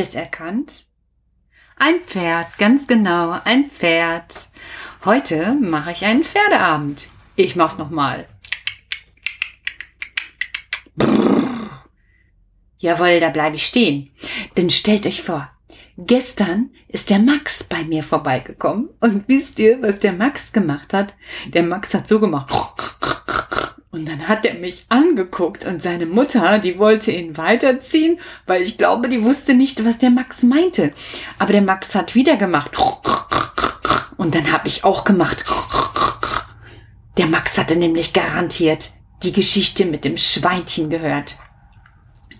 Es erkannt? Ein Pferd, ganz genau, ein Pferd. Heute mache ich einen Pferdeabend. Ich mach's nochmal. Jawohl, da bleibe ich stehen. Denn stellt euch vor, gestern ist der Max bei mir vorbeigekommen. Und wisst ihr, was der Max gemacht hat? Der Max hat so gemacht. Und dann hat er mich angeguckt und seine Mutter, die wollte ihn weiterziehen, weil ich glaube, die wusste nicht, was der Max meinte. Aber der Max hat wieder gemacht. Und dann habe ich auch gemacht. Der Max hatte nämlich garantiert die Geschichte mit dem Schweinchen gehört.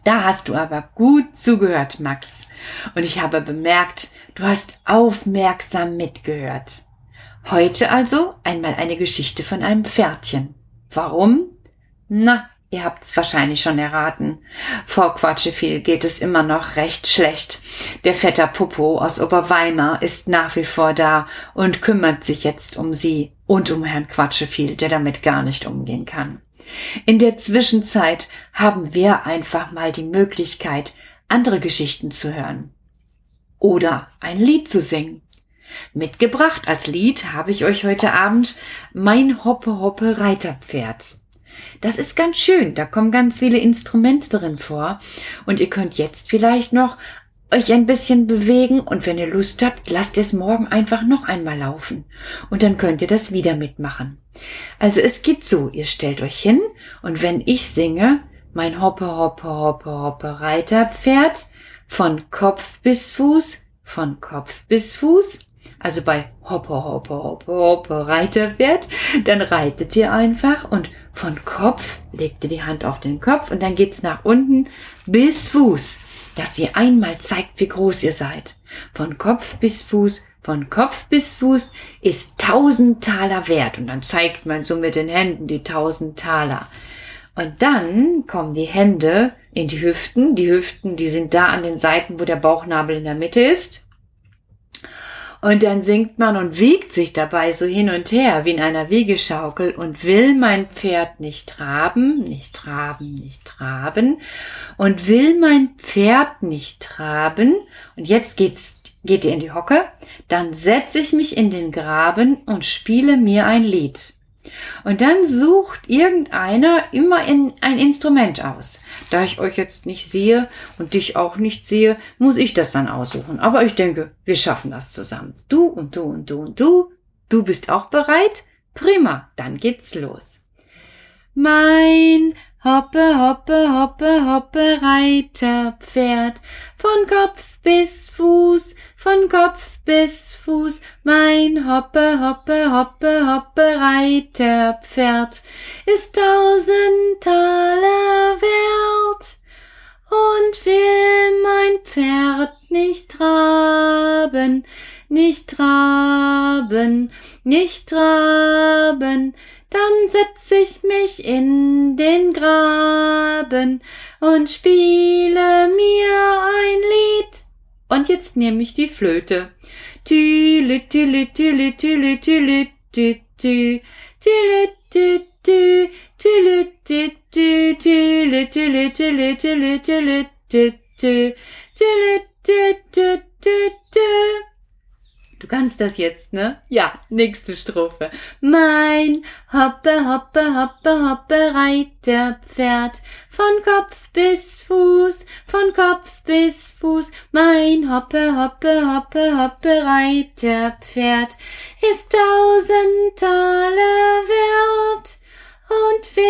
Da hast du aber gut zugehört, Max. Und ich habe bemerkt, du hast aufmerksam mitgehört. Heute also einmal eine Geschichte von einem Pferdchen. Warum? Na, ihr habt's wahrscheinlich schon erraten. Frau Quatscheviel geht es immer noch recht schlecht. Der Vetter Popo aus Oberweimar ist nach wie vor da und kümmert sich jetzt um sie und um Herrn Quatscheviel, der damit gar nicht umgehen kann. In der Zwischenzeit haben wir einfach mal die Möglichkeit, andere Geschichten zu hören. Oder ein Lied zu singen. Mitgebracht. Als Lied habe ich euch heute Abend mein Hoppe Hoppe Reiterpferd. Das ist ganz schön, da kommen ganz viele Instrumente drin vor. Und ihr könnt jetzt vielleicht noch euch ein bisschen bewegen. Und wenn ihr Lust habt, lasst es morgen einfach noch einmal laufen. Und dann könnt ihr das wieder mitmachen. Also es geht so, ihr stellt euch hin. Und wenn ich singe, mein Hoppe, Hoppe, Hoppe, Hoppe Reiterpferd, von Kopf bis Fuß, von Kopf bis Fuß, also bei Hoppe, Hoppe, Hoppe, Hoppe Reiterpferd, dann reitet ihr einfach und von Kopf legt ihr die Hand auf den Kopf und dann geht's nach unten bis Fuß dass ihr einmal zeigt, wie groß ihr seid. Von Kopf bis Fuß, von Kopf bis Fuß ist tausend Taler wert. Und dann zeigt man so mit den Händen die tausend Taler. Und dann kommen die Hände in die Hüften. Die Hüften, die sind da an den Seiten, wo der Bauchnabel in der Mitte ist. Und dann singt man und wiegt sich dabei so hin und her wie in einer Wiegeschaukel und will mein Pferd nicht traben, nicht traben, nicht traben und will mein Pferd nicht traben. Und jetzt geht's, geht ihr in die Hocke, dann setze ich mich in den Graben und spiele mir ein Lied. Und dann sucht irgendeiner immer in ein Instrument aus. Da ich euch jetzt nicht sehe und dich auch nicht sehe, muss ich das dann aussuchen. Aber ich denke, wir schaffen das zusammen. Du und du und du und du. Du bist auch bereit? Prima, dann geht's los. Mein Hoppe, hoppe, hoppe, hoppe, Reiterpferd, von Kopf bis Fuß, von Kopf bis Fuß, mein Hoppe, Hoppe, Hoppe, Hoppe, Reiterpferd, ist tausend Taler wert und will mein Pferd nicht traben, nicht traben, nicht traben, dann setz ich mich in den Graben und spiele mir ein Lied. Und jetzt nehme ich die Flöte. Tulu tulu tulu tulu tulu tu tu tulu tu tu tulu tu tu tulu tulu tulu tulu tulu tu tu tulu tu tu tu tu Du kannst das jetzt, ne? Ja, nächste Strophe. Mein Hoppe, Hoppe, Hoppe, Hoppe, Reiterpferd, von Kopf bis Fuß, von Kopf bis Fuß, mein Hoppe, Hoppe, Hoppe, Hoppe, Reiterpferd, ist tausend Taler wert und will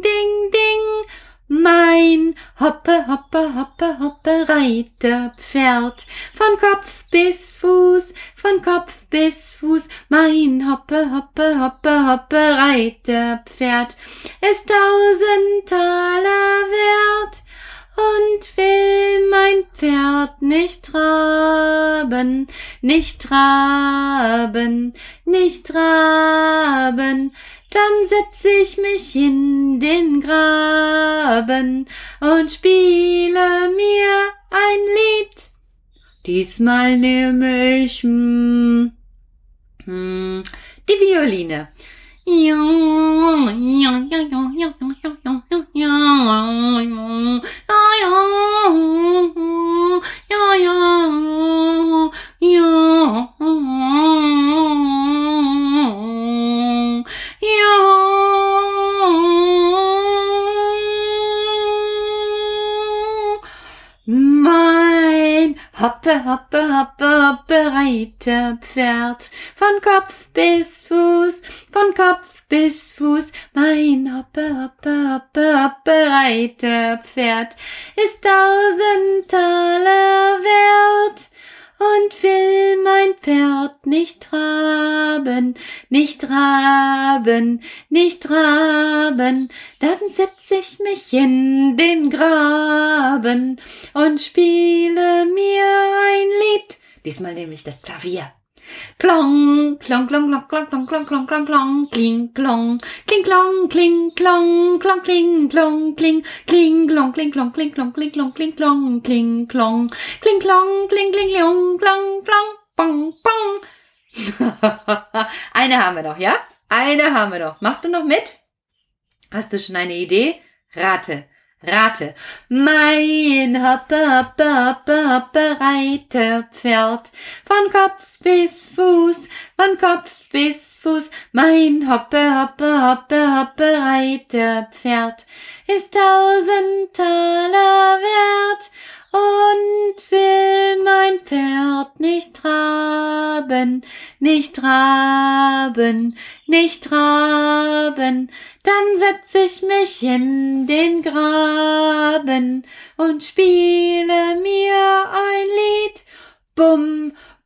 Hoppe, Hoppe, Hoppe, Hoppe, Reiterpferd, von Kopf bis Fuß, von Kopf bis Fuß, mein Hoppe, Hoppe, Hoppe, Hoppe, Reiterpferd, ist tausend Taler wert und will mein Pferd nicht traben, nicht traben, nicht traben, dann setz ich mich in den Graben und spiele mir ein Lied. Diesmal nehme ich hm, hm, die Violine. よー。いや、よーいや、よーいや、よーいや、よーいや、よーいや、Hoppe, hoppe, hoppe, hoppe, Reiterpferd, von Kopf bis Fuß, von Kopf bis Fuß, mein Hoppe, hoppe, hoppe, hoppe, Reiterpferd, ist tausend Taler wert und will mein Pferd nicht traben, nicht traben, nicht traben, dann setz ich mich in den Graben und spiele mir ein Lied. Diesmal nehme ich das Klavier. Klong, klong, klong, klong, klong, klong, klong, klong, klong, klong, kling, klong, kling, klong, kling, klong, klong, kling, klong, kling, kling, klong, kling, klong, kling, klong, kling, klong, kling, klong, kling, klong, kling, klong, kling, kling, klong, klong, klong, bong, bong. Eine haben wir noch, ja? Eine haben wir noch. Machst du noch mit? Hast du schon eine Idee? Rate. Rate. Mein hopper, hopper, breite Pferd. Von Kopf bis Fuß, von Kopf bis Fuß. Mein hopper, hopper, hopper, hopper, breite Pferd. Ist tausend Taler wert und will mein Pferd nicht traben, nicht traben, nicht traben, dann setz ich mich in den Graben und spiele mir ein Lied. Bum,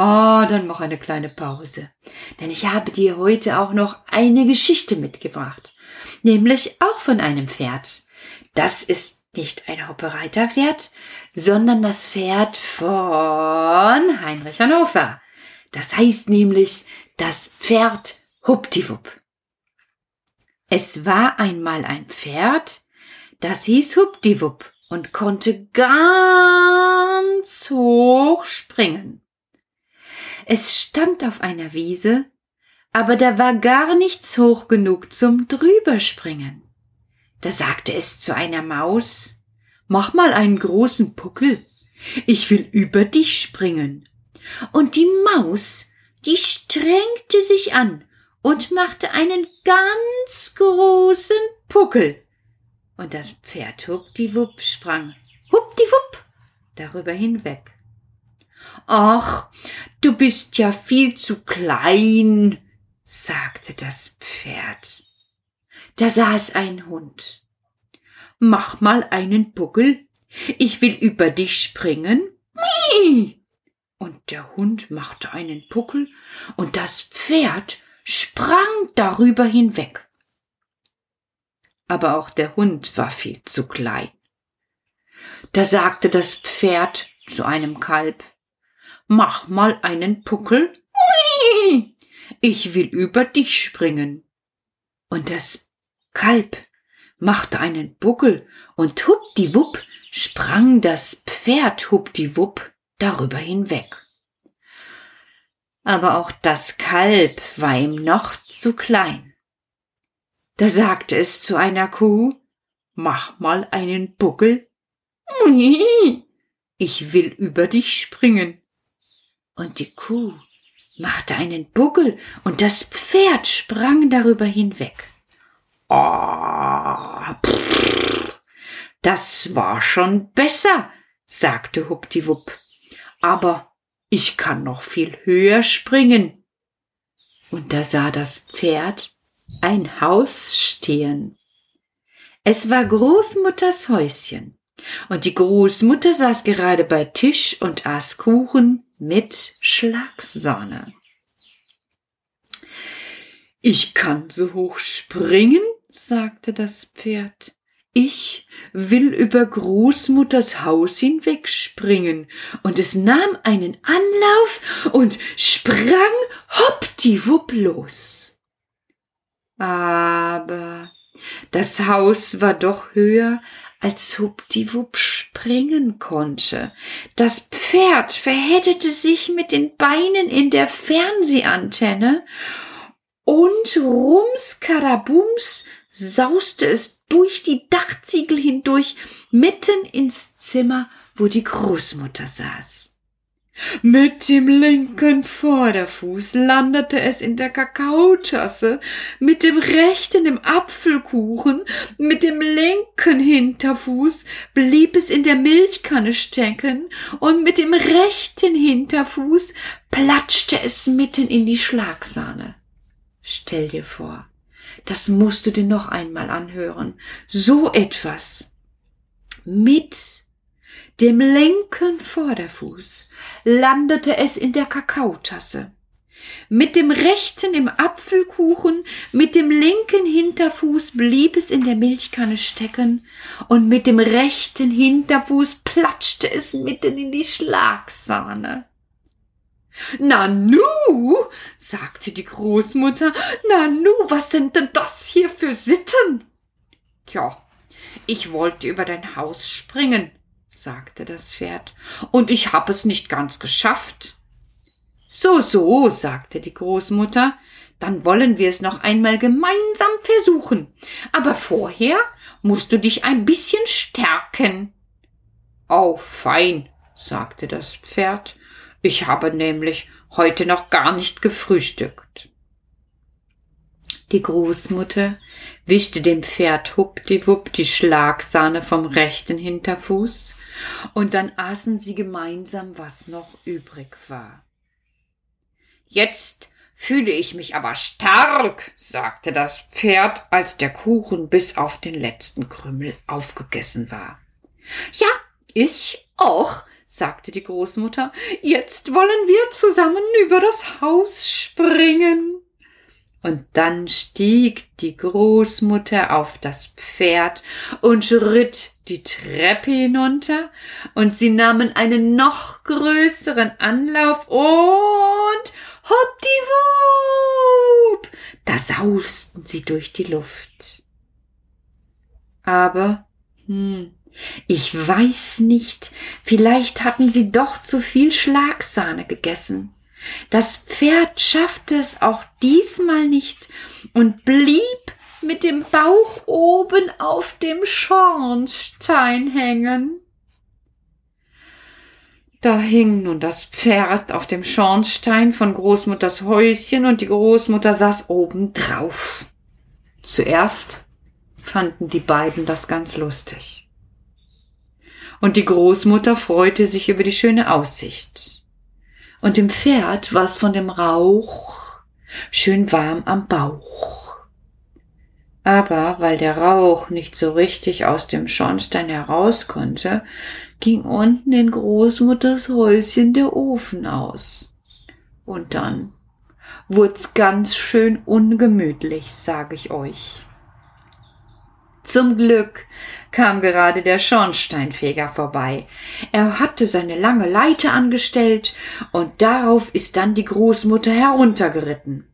Oh, dann mach eine kleine Pause. Denn ich habe dir heute auch noch eine Geschichte mitgebracht. Nämlich auch von einem Pferd. Das ist nicht ein Hoppereiterpferd, sondern das Pferd von Heinrich Hannover. Das heißt nämlich das Pferd Hupdiwupp. Es war einmal ein Pferd, das hieß Hupdiwupp und konnte ganz hoch springen. Es stand auf einer Wiese, aber da war gar nichts hoch genug zum drüberspringen. Da sagte es zu einer Maus, Mach mal einen großen Puckel, ich will über dich springen. Und die Maus, die strengte sich an und machte einen ganz großen Puckel und das Pferd huppdiwupp sprang huppdiwupp darüber hinweg. Ach, du bist ja viel zu klein, sagte das Pferd. Da saß ein Hund. Mach mal einen Buckel, ich will über dich springen. Mie! Und der Hund machte einen Puckel, und das Pferd sprang darüber hinweg aber auch der Hund war viel zu klein. Da sagte das Pferd zu einem Kalb, Mach mal einen Puckel, Hui! ich will über dich springen. Und das Kalb machte einen Buckel und huppdiwupp sprang das Pferd huppdiwupp darüber hinweg. Aber auch das Kalb war ihm noch zu klein. Da sagte es zu einer Kuh, mach mal einen Buckel. Ich will über dich springen. Und die Kuh machte einen Buckel und das Pferd sprang darüber hinweg. Oh, das war schon besser, sagte Huckdiwupp. Aber ich kann noch viel höher springen. Und da sah das Pferd ein Haus stehen. Es war Großmutters Häuschen. Und die Großmutter saß gerade bei Tisch und aß Kuchen mit Schlagsahne. Ich kann so hoch springen, sagte das Pferd. Ich will über Großmutters Haus hinwegspringen, und es nahm einen Anlauf und sprang hoppdiwupp los. Aber das Haus war doch höher, als Hupdiwupp springen konnte. Das Pferd verheddete sich mit den Beinen in der Fernsehantenne und rums karabums sauste es durch die Dachziegel hindurch mitten ins Zimmer, wo die Großmutter saß. Mit dem linken Vorderfuß landete es in der Kakaotasse, mit dem rechten im Apfelkuchen, mit dem linken Hinterfuß blieb es in der Milchkanne stecken und mit dem rechten Hinterfuß platschte es mitten in die Schlagsahne. Stell dir vor, das musst du dir noch einmal anhören. So etwas. Mit dem linken Vorderfuß landete es in der Kakaotasse. Mit dem rechten im Apfelkuchen, mit dem linken Hinterfuß blieb es in der Milchkanne stecken und mit dem rechten Hinterfuß platschte es mitten in die Schlagsahne. Nanu, sagte die Großmutter, Nanu, was sind denn das hier für Sitten? Tja, ich wollte über dein Haus springen, sagte das Pferd, und ich hab es nicht ganz geschafft. So, so, sagte die Großmutter, dann wollen wir es noch einmal gemeinsam versuchen, aber vorher musst du dich ein bisschen stärken. Oh, fein, sagte das Pferd, ich habe nämlich heute noch gar nicht gefrühstückt. Die Großmutter wischte dem Pferd huppdiwupp die Schlagsahne vom rechten Hinterfuß, und dann aßen sie gemeinsam, was noch übrig war. Jetzt fühle ich mich aber stark, sagte das Pferd, als der Kuchen bis auf den letzten Krümmel aufgegessen war. Ja, ich auch, sagte die Großmutter. Jetzt wollen wir zusammen über das Haus springen. Und dann stieg die Großmutter auf das Pferd und ritt die Treppe hinunter, und sie nahmen einen noch größeren Anlauf und hoppdiwupp, da sausten sie durch die Luft. Aber, hm, ich weiß nicht, vielleicht hatten sie doch zu viel Schlagsahne gegessen. Das Pferd schaffte es auch diesmal nicht und blieb mit dem Bauch oben auf dem Schornstein hängen. Da hing nun das Pferd auf dem Schornstein von Großmutters Häuschen und die Großmutter saß oben drauf. Zuerst fanden die beiden das ganz lustig. Und die Großmutter freute sich über die schöne Aussicht und dem Pferd war's von dem Rauch schön warm am Bauch. Aber weil der Rauch nicht so richtig aus dem Schornstein heraus konnte, ging unten in Großmutters Häuschen der Ofen aus. Und dann wurd's ganz schön ungemütlich, sag ich euch. Zum Glück kam gerade der Schornsteinfeger vorbei. Er hatte seine lange Leiter angestellt, und darauf ist dann die Großmutter heruntergeritten.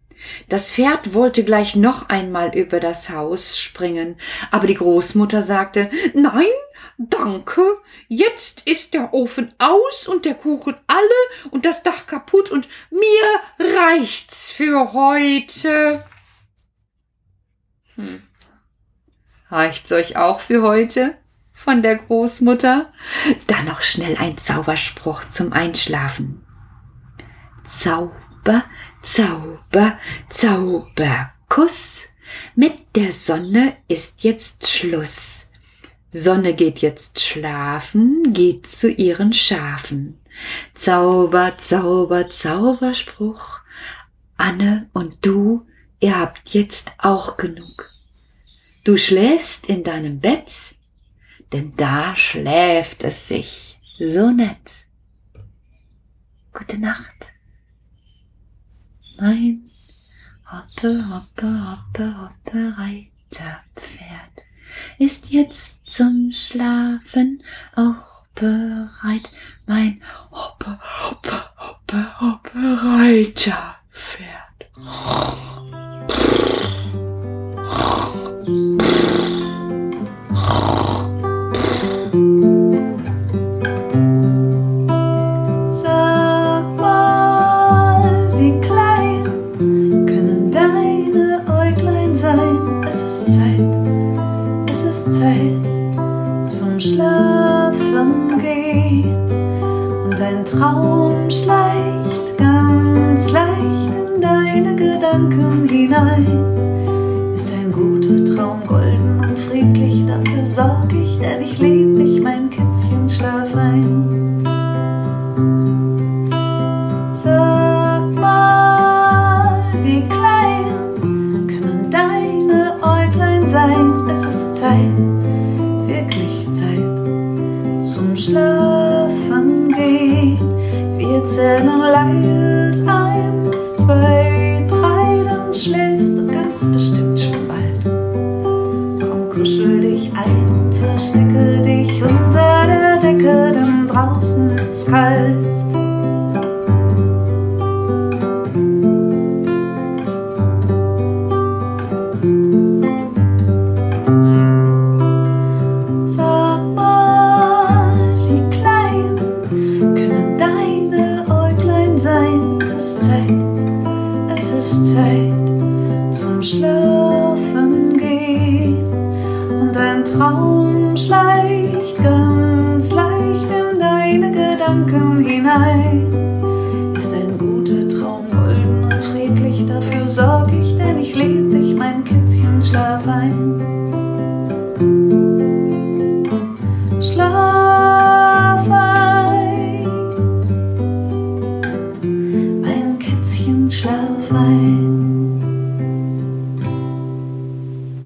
Das Pferd wollte gleich noch einmal über das Haus springen, aber die Großmutter sagte Nein, danke, jetzt ist der Ofen aus und der Kuchen alle und das Dach kaputt und mir reicht's für heute. Hm. Reicht's euch auch für heute? von der Großmutter. Dann noch schnell ein Zauberspruch zum Einschlafen. Zauber, Zauber, Zauberkuss. Mit der Sonne ist jetzt Schluss. Sonne geht jetzt schlafen, geht zu ihren Schafen. Zauber, Zauber, Zauberspruch. Anne und du, ihr habt jetzt auch genug. Du schläfst in deinem Bett, denn da schläft es sich so nett. Gute Nacht. Mein Hoppe, hoppe, hoppe, hoppe, Reiterpferd ist jetzt zum Schlafen auch bereit. Mein Hoppe, hoppe, hoppe, hoppe, Reiterpferd. Traum schleicht ganz leicht in deine Gedanken hinein. Ist ein guter Traum golden und friedlich, dafür sorg ich, denn ich lieb Wir zählen Zeit zum Schlafen gehen. Und ein Traum schleicht